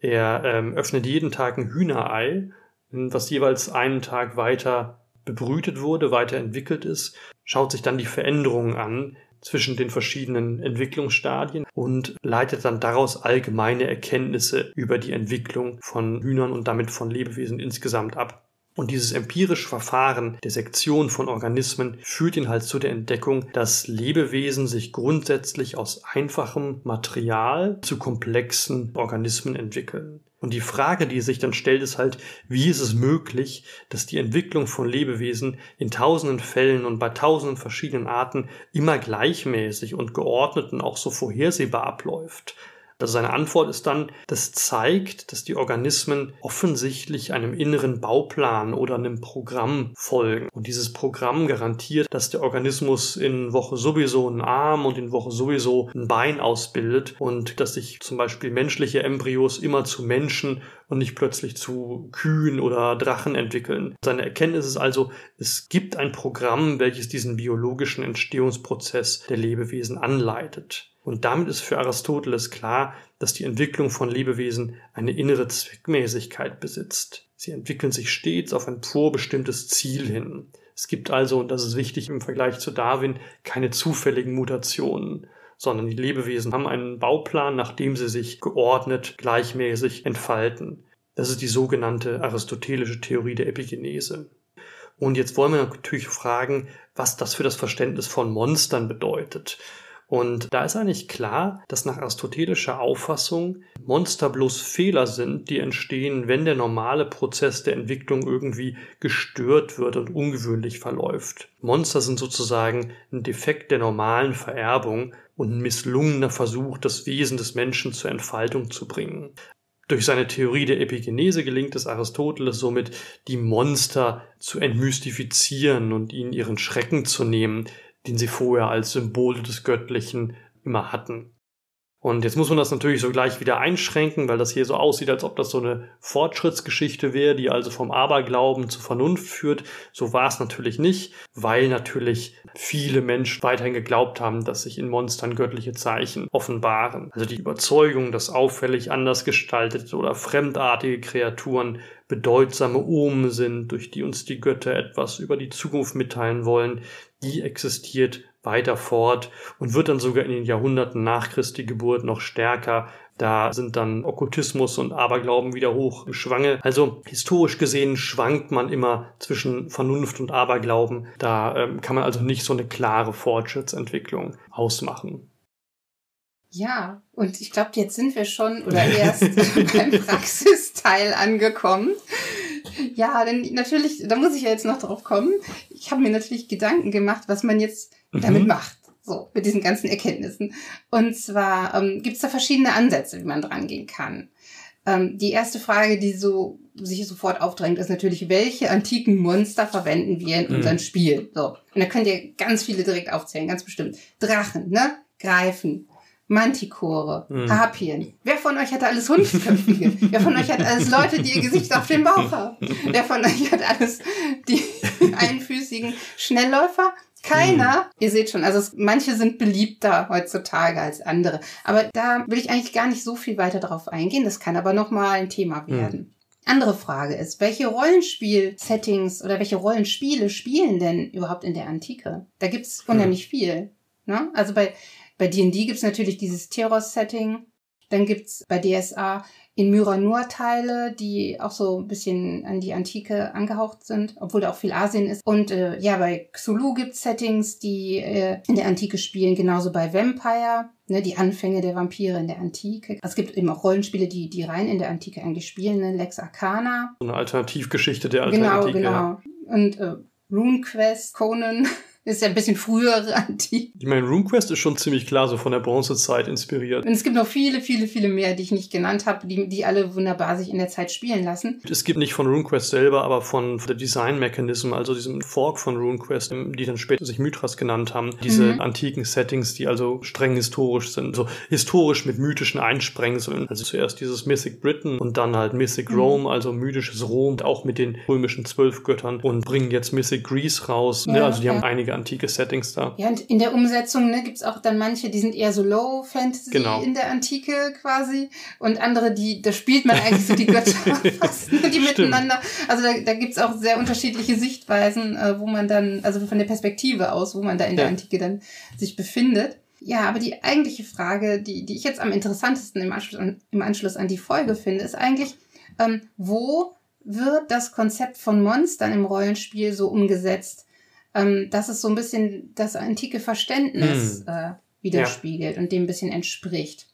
Er ähm, öffnet jeden Tag ein Hühnerei, was jeweils einen Tag weiter bebrütet wurde, weiterentwickelt ist, schaut sich dann die Veränderungen an, zwischen den verschiedenen Entwicklungsstadien und leitet dann daraus allgemeine Erkenntnisse über die Entwicklung von Hühnern und damit von Lebewesen insgesamt ab. Und dieses empirische Verfahren der Sektion von Organismen führt ihn halt zu der Entdeckung, dass Lebewesen sich grundsätzlich aus einfachem Material zu komplexen Organismen entwickeln. Und die Frage, die sich dann stellt, ist halt, wie ist es möglich, dass die Entwicklung von Lebewesen in tausenden Fällen und bei tausenden verschiedenen Arten immer gleichmäßig und geordnet und auch so vorhersehbar abläuft? Also seine Antwort ist dann, das zeigt, dass die Organismen offensichtlich einem inneren Bauplan oder einem Programm folgen. Und dieses Programm garantiert, dass der Organismus in Woche sowieso einen Arm und in Woche sowieso ein Bein ausbildet und dass sich zum Beispiel menschliche Embryos immer zu Menschen und nicht plötzlich zu Kühen oder Drachen entwickeln. Seine Erkenntnis ist also, es gibt ein Programm, welches diesen biologischen Entstehungsprozess der Lebewesen anleitet. Und damit ist für Aristoteles klar, dass die Entwicklung von Lebewesen eine innere Zweckmäßigkeit besitzt. Sie entwickeln sich stets auf ein vorbestimmtes Ziel hin. Es gibt also, und das ist wichtig im Vergleich zu Darwin, keine zufälligen Mutationen, sondern die Lebewesen haben einen Bauplan, nach dem sie sich geordnet, gleichmäßig entfalten. Das ist die sogenannte aristotelische Theorie der Epigenese. Und jetzt wollen wir natürlich fragen, was das für das Verständnis von Monstern bedeutet. Und da ist eigentlich klar, dass nach aristotelischer Auffassung Monster bloß Fehler sind, die entstehen, wenn der normale Prozess der Entwicklung irgendwie gestört wird und ungewöhnlich verläuft. Monster sind sozusagen ein Defekt der normalen Vererbung und ein misslungener Versuch, das Wesen des Menschen zur Entfaltung zu bringen. Durch seine Theorie der Epigenese gelingt es Aristoteles somit, die Monster zu entmystifizieren und ihnen ihren Schrecken zu nehmen, den sie vorher als Symbole des Göttlichen immer hatten. Und jetzt muss man das natürlich so gleich wieder einschränken, weil das hier so aussieht, als ob das so eine Fortschrittsgeschichte wäre, die also vom Aberglauben zur Vernunft führt. So war es natürlich nicht, weil natürlich viele Menschen weiterhin geglaubt haben, dass sich in Monstern göttliche Zeichen offenbaren. Also die Überzeugung, dass auffällig anders gestaltete oder fremdartige Kreaturen bedeutsame Omen sind, durch die uns die Götter etwas über die Zukunft mitteilen wollen, die existiert weiter fort und wird dann sogar in den Jahrhunderten nach Christi Geburt noch stärker. Da sind dann Okkultismus und Aberglauben wieder hoch im Schwange. Also historisch gesehen schwankt man immer zwischen Vernunft und Aberglauben. Da ähm, kann man also nicht so eine klare Fortschrittsentwicklung ausmachen. Ja, und ich glaube, jetzt sind wir schon oder erst beim Praxisteil angekommen. Ja, denn natürlich, da muss ich ja jetzt noch drauf kommen. Ich habe mir natürlich Gedanken gemacht, was man jetzt mhm. damit macht. So, mit diesen ganzen Erkenntnissen. Und zwar ähm, gibt es da verschiedene Ansätze, wie man dran gehen kann. Ähm, die erste Frage, die so sich sofort aufdrängt, ist natürlich, welche antiken Monster verwenden wir in mhm. unserem Spiel? So. Und da könnt ihr ganz viele direkt aufzählen, ganz bestimmt. Drachen, ne? Greifen, Mantikore, hm. Harpien. Wer von euch hat alles Hundsköpfige? Wer von euch hat alles Leute, die ihr Gesicht auf den Bauch haben? Wer von euch hat alles die einfüßigen Schnellläufer? Keiner. Hm. Ihr seht schon, also es, manche sind beliebter heutzutage als andere. Aber da will ich eigentlich gar nicht so viel weiter drauf eingehen. Das kann aber nochmal ein Thema hm. werden. Hm. Andere Frage ist, welche Rollenspiel-Settings oder welche Rollenspiele spielen denn überhaupt in der Antike? Da gibt's unheimlich hm. viel. Ne? Also bei bei D&D gibt's natürlich dieses Terror-Setting. Dann gibt's bei DSA in Myranur Teile, die auch so ein bisschen an die Antike angehaucht sind, obwohl da auch viel Asien ist. Und äh, ja, bei Xulu gibt's Settings, die äh, in der Antike spielen, genauso bei Vampire, ne, die Anfänge der Vampire in der Antike. Es gibt eben auch Rollenspiele, die, die rein in der Antike eigentlich spielen, ne? Lex Arcana. So eine Alternativgeschichte der alten genau, Antike. Genau, genau. Ja. Und äh, RuneQuest, Conan ist ja ein bisschen frühere Antike. Ich meine, RuneQuest ist schon ziemlich klar so von der Bronzezeit inspiriert. Und es gibt noch viele, viele, viele mehr, die ich nicht genannt habe, die, die alle wunderbar sich in der Zeit spielen lassen. Es gibt nicht von RuneQuest selber, aber von der Design Mechanism, also diesem Fork von RuneQuest, die dann später sich Mythras genannt haben, diese mhm. antiken Settings, die also streng historisch sind, so historisch mit mythischen Einsprengseln. Also zuerst dieses Mythic Britain und dann halt Mythic mhm. Rome, also mythisches Rom, auch mit den römischen Zwölfgöttern und bringen jetzt Mythic Greece raus. Ne? Ja, ne? Also die ja. haben einige einige antike Settings da. Ja, und in der Umsetzung ne, gibt es auch dann manche, die sind eher so Low Fantasy genau. in der Antike quasi und andere, die, da spielt man eigentlich so die Götter fast, ne, die miteinander. Also da, da gibt es auch sehr unterschiedliche Sichtweisen, äh, wo man dann, also von der Perspektive aus, wo man da in der Antike dann sich befindet. Ja, aber die eigentliche Frage, die, die ich jetzt am interessantesten im Anschluss an, im Anschluss an die Folge finde, ist eigentlich, ähm, wo wird das Konzept von Monstern im Rollenspiel so umgesetzt? Ähm, dass es so ein bisschen das antike Verständnis hm. äh, widerspiegelt ja. und dem ein bisschen entspricht.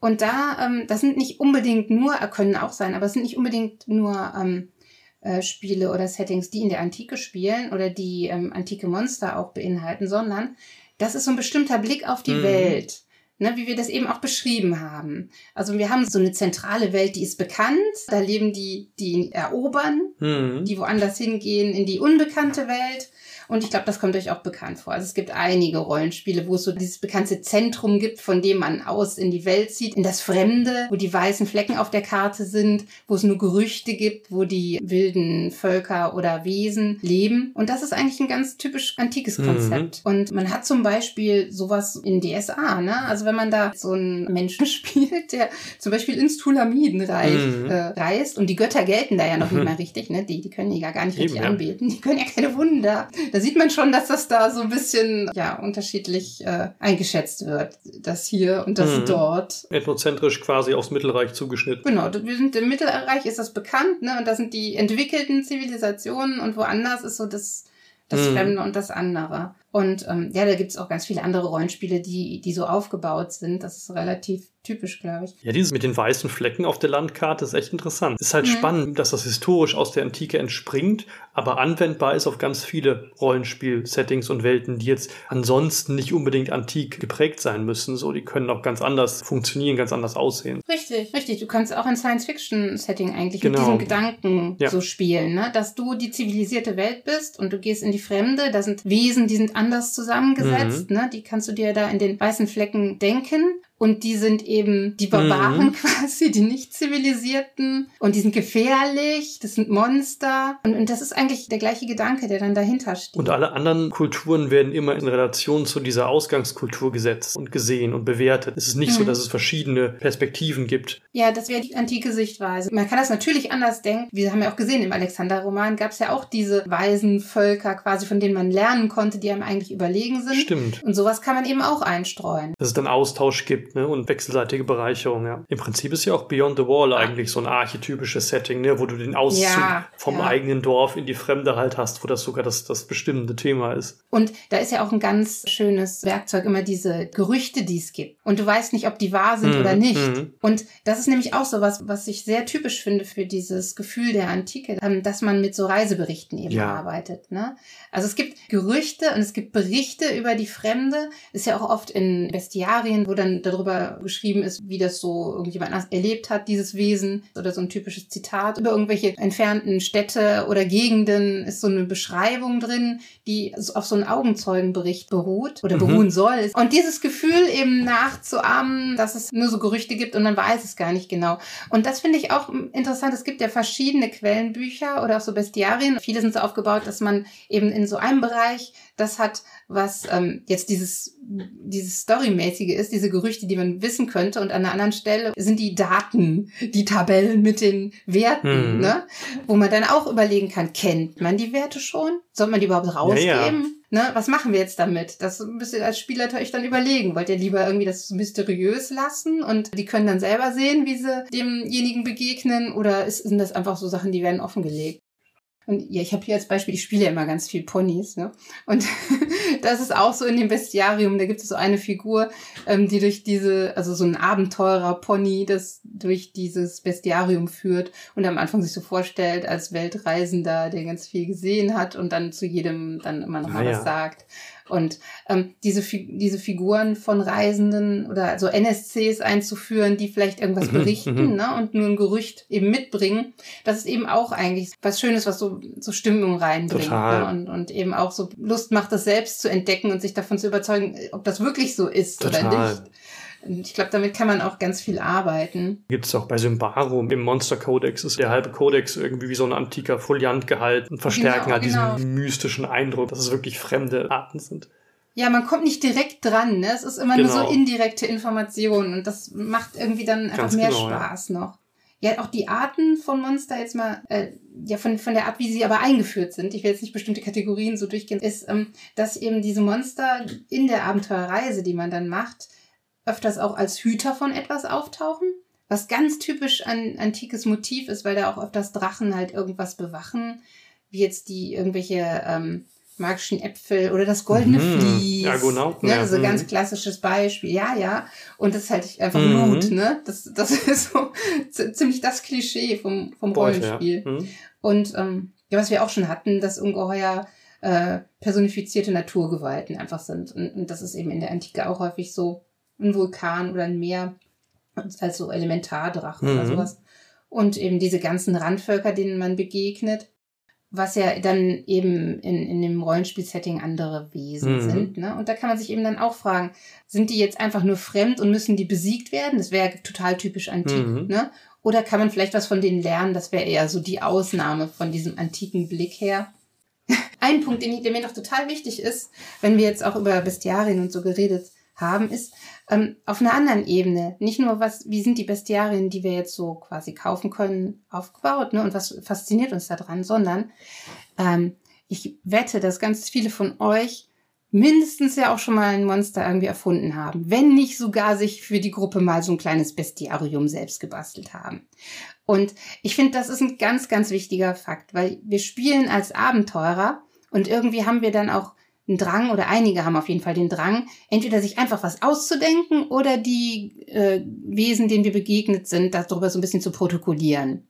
Und da, ähm, das sind nicht unbedingt nur, äh, können auch sein, aber es sind nicht unbedingt nur ähm, äh, Spiele oder Settings, die in der Antike spielen oder die ähm, antike Monster auch beinhalten, sondern das ist so ein bestimmter Blick auf die mhm. Welt. Ne, wie wir das eben auch beschrieben haben. Also wir haben so eine zentrale Welt, die ist bekannt. Da leben die, die erobern, mhm. die woanders hingehen in die unbekannte Welt. Und ich glaube, das kommt euch auch bekannt vor. Also es gibt einige Rollenspiele, wo es so dieses bekannte Zentrum gibt, von dem man aus in die Welt zieht, in das Fremde, wo die weißen Flecken auf der Karte sind, wo es nur Gerüchte gibt, wo die wilden Völker oder Wesen leben. Und das ist eigentlich ein ganz typisch antikes mhm. Konzept. Mhm. Und man hat zum Beispiel sowas in DSA, ne? Also wenn man da so einen Menschen spielt, der zum Beispiel ins Tulamiden reist, mhm. äh, reist und die Götter gelten da ja noch mhm. nicht mehr richtig, ne? Die, die können die ja gar nicht Eben, richtig ja. anbeten. Die können ja keine Wunder. Das sieht man schon, dass das da so ein bisschen ja unterschiedlich äh, eingeschätzt wird. Das hier und das mhm. dort. Ethnozentrisch quasi aufs Mittelreich zugeschnitten. Genau, wir sind im Mittelreich ist das bekannt, ne? Und da sind die entwickelten Zivilisationen und woanders ist so das das mhm. Fremde und das andere. Und ähm, ja, da gibt's auch ganz viele andere Rollenspiele, die, die so aufgebaut sind. Das ist relativ typisch, glaube ich. Ja, dieses mit den weißen Flecken auf der Landkarte ist echt interessant. Ist halt mhm. spannend, dass das historisch aus der Antike entspringt, aber anwendbar ist auf ganz viele Rollenspiel-Settings und Welten, die jetzt ansonsten nicht unbedingt antik geprägt sein müssen. So, die können auch ganz anders funktionieren, ganz anders aussehen. Richtig, richtig. Du kannst auch ein Science-Fiction-Setting eigentlich genau. mit diesem Gedanken ja. so spielen, ne? dass du die zivilisierte Welt bist und du gehst in die Fremde. Da sind Wesen, die sind anders zusammengesetzt. Mhm. Ne? Die kannst du dir da in den weißen Flecken denken. Und die sind eben die Barbaren mhm. quasi, die nicht zivilisierten. Und die sind gefährlich, das sind Monster. Und, und das ist eigentlich der gleiche Gedanke, der dann dahinter steht. Und alle anderen Kulturen werden immer in Relation zu dieser Ausgangskultur gesetzt und gesehen und bewertet. Es ist nicht mhm. so, dass es verschiedene Perspektiven gibt. Ja, das wäre die antike Sichtweise. Man kann das natürlich anders denken. Wir haben ja auch gesehen, im Alexander-Roman gab es ja auch diese weisen Völker quasi, von denen man lernen konnte, die einem eigentlich überlegen sind. Stimmt. Und sowas kann man eben auch einstreuen. Dass es dann Austausch gibt ne? Und wechselseitige Bereicherung, ja. Im Prinzip ist ja auch Beyond the Wall eigentlich so ein archetypisches Setting, ne? Wo du den Auszug ja, vom ja. eigenen Dorf in die Fremde halt hast, wo das sogar das, das bestimmende Thema ist. Und da ist ja auch ein ganz schönes Werkzeug, immer diese Gerüchte, die es gibt. Und du weißt nicht, ob die wahr sind mhm. oder nicht. Mhm. Und das ist nämlich auch so was, was ich sehr typisch finde für dieses Gefühl der Antike, ähm, dass man mit so Reiseberichten eben ja. arbeitet. Ne? Also es gibt Gerüchte und es gibt Berichte über die Fremde. Ist ja auch oft in Bestiarien, wo dann darüber darüber geschrieben ist, wie das so irgendjemand erlebt hat, dieses Wesen. Oder so ein typisches Zitat. Über irgendwelche entfernten Städte oder Gegenden ist so eine Beschreibung drin, die auf so einen Augenzeugenbericht beruht oder mhm. beruhen soll. Und dieses Gefühl eben nachzuahmen, dass es nur so Gerüchte gibt und man weiß es gar nicht genau. Und das finde ich auch interessant. Es gibt ja verschiedene Quellenbücher oder auch so Bestiarien. Viele sind so aufgebaut, dass man eben in so einem Bereich das hat, was ähm, jetzt dieses, dieses Storymäßige ist, diese Gerüchte, die man wissen könnte. Und an einer anderen Stelle sind die Daten, die Tabellen mit den Werten, mhm. ne? wo man dann auch überlegen kann, kennt man die Werte schon? Soll man die überhaupt rausgeben? Ja, ja. Ne, was machen wir jetzt damit? Das müsst ihr als Spieler euch dann überlegen. Wollt ihr lieber irgendwie das mysteriös lassen und die können dann selber sehen, wie sie demjenigen begegnen? Oder ist, sind das einfach so Sachen, die werden offengelegt? Und ja, ich habe hier als Beispiel, ich spiele ja immer ganz viel Ponys, ne? Und das ist auch so in dem Bestiarium, da gibt es so eine Figur, ähm, die durch diese, also so ein Abenteurer-Pony, das durch dieses Bestiarium führt und am Anfang sich so vorstellt als Weltreisender, der ganz viel gesehen hat und dann zu jedem dann immer noch mal ah, was ja. sagt. Und ähm, diese, diese Figuren von Reisenden oder so NSCs einzuführen, die vielleicht irgendwas mhm, berichten mhm. ne, und nur ein Gerücht eben mitbringen, das ist eben auch eigentlich was Schönes, was so, so Stimmung reinbringt. Ne, und, und eben auch so Lust macht, das selbst zu entdecken und sich davon zu überzeugen, ob das wirklich so ist Total. oder nicht. Und ich glaube, damit kann man auch ganz viel arbeiten. Gibt es auch bei Symbarum im Monster Codex ist der halbe Codex irgendwie wie so ein antiker Foliant gehalten und verstärken genau, halt genau. diesen mystischen Eindruck, dass es wirklich fremde Arten sind. Ja, man kommt nicht direkt dran, ne? Es ist immer genau. nur so genau. indirekte Informationen und das macht irgendwie dann einfach Ganz mehr genau, Spaß ja. noch. Ja, auch die Arten von Monster jetzt mal, äh, ja, von, von der Art, wie sie aber eingeführt sind, ich will jetzt nicht bestimmte Kategorien so durchgehen, ist, ähm, dass eben diese Monster in der Abenteuerreise, die man dann macht, öfters auch als Hüter von etwas auftauchen. Was ganz typisch ein antikes Motiv ist, weil da auch öfters Drachen halt irgendwas bewachen, wie jetzt die irgendwelche ähm, magischen Äpfel oder das goldene mhm. Vlies. Ja, genau. Ne? Also mhm. ganz klassisches Beispiel. Ja, ja. Und das ist halt einfach mhm. Loot, ne? Das, das ist so ziemlich das Klischee vom, vom Rollenspiel. Ja. Mhm. Und ähm, ja, was wir auch schon hatten, dass Ungeheuer äh, personifizierte Naturgewalten einfach sind. Und, und das ist eben in der Antike auch häufig so ein Vulkan oder ein Meer, also Elementardrachen mhm. oder sowas. Und eben diese ganzen Randvölker, denen man begegnet, was ja dann eben in, in dem Rollenspiel-Setting andere Wesen mhm. sind. Ne? Und da kann man sich eben dann auch fragen, sind die jetzt einfach nur fremd und müssen die besiegt werden? Das wäre total typisch antik. Mhm. Ne? Oder kann man vielleicht was von denen lernen? Das wäre eher so die Ausnahme von diesem antiken Blick her. Ein Punkt, den, der mir noch total wichtig ist, wenn wir jetzt auch über Bestiarien und so geredet haben, ist ähm, auf einer anderen Ebene. Nicht nur, was, wie sind die Bestiarien, die wir jetzt so quasi kaufen können, aufgebaut, ne? Und was fasziniert uns daran, sondern ähm, ich wette, dass ganz viele von euch mindestens ja auch schon mal ein Monster irgendwie erfunden haben, wenn nicht sogar sich für die Gruppe mal so ein kleines Bestiarium selbst gebastelt haben. Und ich finde, das ist ein ganz, ganz wichtiger Fakt, weil wir spielen als Abenteurer und irgendwie haben wir dann auch einen Drang oder einige haben auf jeden Fall den Drang, entweder sich einfach was auszudenken oder die äh, Wesen, denen wir begegnet sind, darüber so ein bisschen zu protokollieren.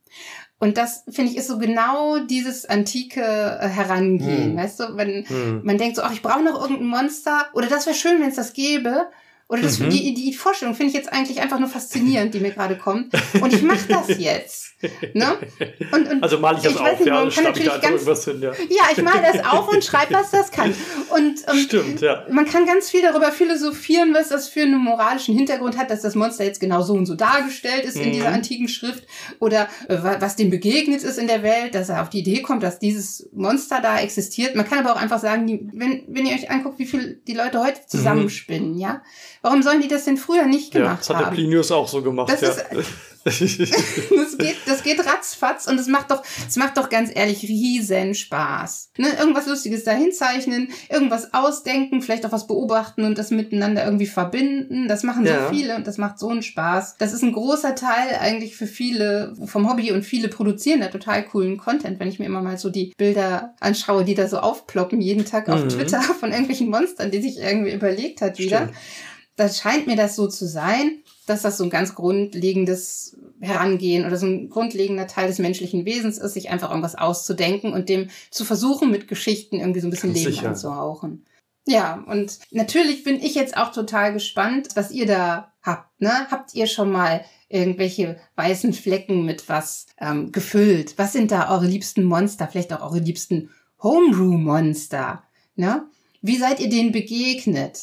Und das, finde ich, ist so genau dieses antike äh, Herangehen. Hm. Weißt du, wenn hm. man denkt so, ach, ich brauche noch irgendein Monster oder das wäre schön, wenn es das gäbe. Oder das, mhm. die, die Vorstellung finde ich jetzt eigentlich einfach nur faszinierend, die mir gerade kommt. Und ich mache das jetzt. Ne? Und, und also male ich das ich auf, nicht, ja, kann natürlich ganz, hin, ja. Ja, ich male das auf und schreibe, was das kann. Und ähm, Stimmt, ja. man kann ganz viel darüber philosophieren, was das für einen moralischen Hintergrund hat, dass das Monster jetzt genau so und so dargestellt ist mhm. in dieser antiken Schrift oder äh, was dem begegnet ist in der Welt, dass er auf die Idee kommt, dass dieses Monster da existiert. Man kann aber auch einfach sagen, die, wenn, wenn ihr euch anguckt, wie viel die Leute heute mhm. zusammenspinnen, mhm. ja, Warum sollen die das denn früher nicht gemacht haben? Ja, das hat haben? der Plinius auch so gemacht. Das ja. ist, das geht, das geht ratzfatz und es macht doch, es macht doch ganz ehrlich riesen Spaß. Ne? Irgendwas Lustiges da hinzeichnen, irgendwas ausdenken, vielleicht auch was beobachten und das miteinander irgendwie verbinden. Das machen ja. so viele und das macht so einen Spaß. Das ist ein großer Teil eigentlich für viele vom Hobby und viele produzieren da total coolen Content, wenn ich mir immer mal so die Bilder anschaue, die da so aufploppen jeden Tag auf mhm. Twitter von irgendwelchen Monstern, die sich irgendwie überlegt hat wieder. Stimmt. Das scheint mir das so zu sein dass das so ein ganz grundlegendes Herangehen oder so ein grundlegender Teil des menschlichen Wesens ist, sich einfach irgendwas auszudenken und dem zu versuchen, mit Geschichten irgendwie so ein bisschen Leben sicher. anzuhauchen. Ja, und natürlich bin ich jetzt auch total gespannt, was ihr da habt. Ne? Habt ihr schon mal irgendwelche weißen Flecken mit was ähm, gefüllt? Was sind da eure liebsten Monster? Vielleicht auch eure liebsten Homebrew-Monster? Ne? Wie seid ihr denen begegnet?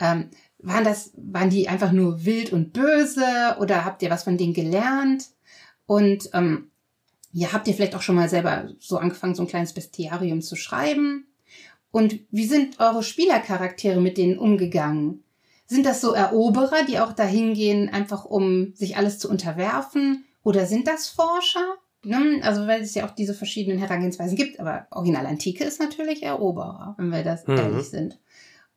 Ähm, waren das, waren die einfach nur wild und böse oder habt ihr was von denen gelernt? Und ähm, ja, habt ihr vielleicht auch schon mal selber so angefangen, so ein kleines Bestiarium zu schreiben? Und wie sind eure Spielercharaktere mit denen umgegangen? Sind das so Eroberer, die auch dahin gehen, einfach um sich alles zu unterwerfen? Oder sind das Forscher? Ne? Also weil es ja auch diese verschiedenen Herangehensweisen gibt, aber Original Antike ist natürlich Eroberer, wenn wir das mhm. ehrlich sind.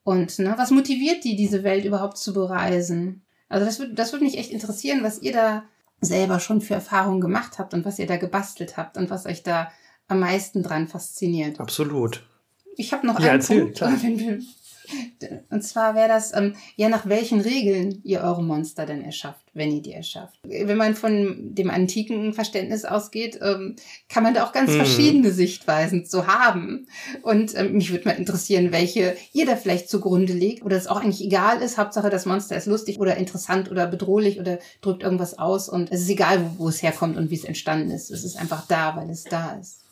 Und ne, was motiviert die, diese Welt überhaupt zu bereisen? Also das würde das würde mich echt interessieren, was ihr da selber schon für Erfahrungen gemacht habt und was ihr da gebastelt habt und was euch da am meisten dran fasziniert. Absolut. Ich habe noch Ja, einen erzähl, Punkt. klar. wenn wir- Und zwar wäre das, ähm, ja, nach welchen Regeln ihr eure Monster denn erschafft, wenn ihr die erschafft. Wenn man von dem antiken Verständnis ausgeht, ähm, kann man da auch ganz Hm. verschiedene Sichtweisen zu haben. Und ähm, mich würde mal interessieren, welche ihr da vielleicht zugrunde legt oder es auch eigentlich egal ist. Hauptsache, das Monster ist lustig oder interessant oder bedrohlich oder drückt irgendwas aus. Und es ist egal, wo, wo es herkommt und wie es entstanden ist. Es ist einfach da, weil es da ist.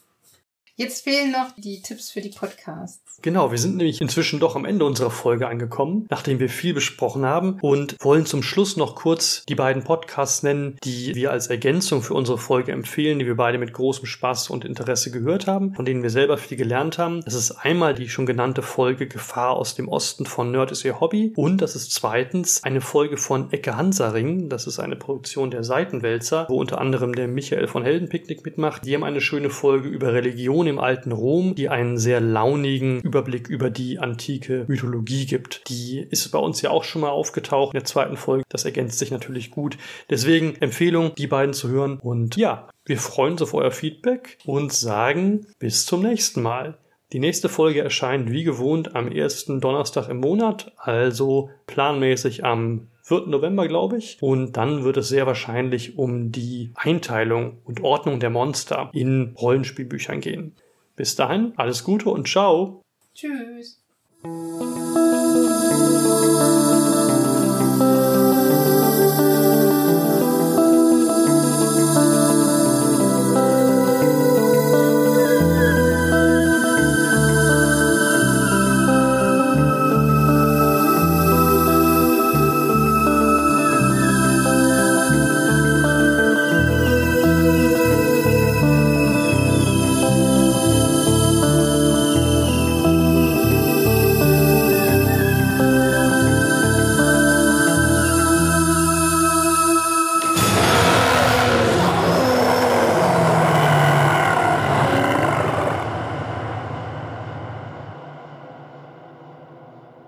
Jetzt fehlen noch die Tipps für die Podcasts. Genau, wir sind nämlich inzwischen doch am Ende unserer Folge angekommen, nachdem wir viel besprochen haben und wollen zum Schluss noch kurz die beiden Podcasts nennen, die wir als Ergänzung für unsere Folge empfehlen, die wir beide mit großem Spaß und Interesse gehört haben, von denen wir selber viel gelernt haben. Das ist einmal die schon genannte Folge Gefahr aus dem Osten von Nerd ist ihr Hobby und das ist zweitens eine Folge von Ecke Hansaring, das ist eine Produktion der Seitenwälzer, wo unter anderem der Michael von Heldenpicknick mitmacht. Die haben eine schöne Folge über Religion im alten Rom, die einen sehr launigen Überblick über die antike Mythologie gibt. Die ist bei uns ja auch schon mal aufgetaucht in der zweiten Folge. Das ergänzt sich natürlich gut. Deswegen Empfehlung, die beiden zu hören. Und ja, wir freuen uns auf euer Feedback und sagen bis zum nächsten Mal. Die nächste Folge erscheint wie gewohnt am ersten Donnerstag im Monat, also planmäßig am 4. November, glaube ich. Und dann wird es sehr wahrscheinlich um die Einteilung und Ordnung der Monster in Rollenspielbüchern gehen. Bis dahin, alles Gute und ciao! Tschüss.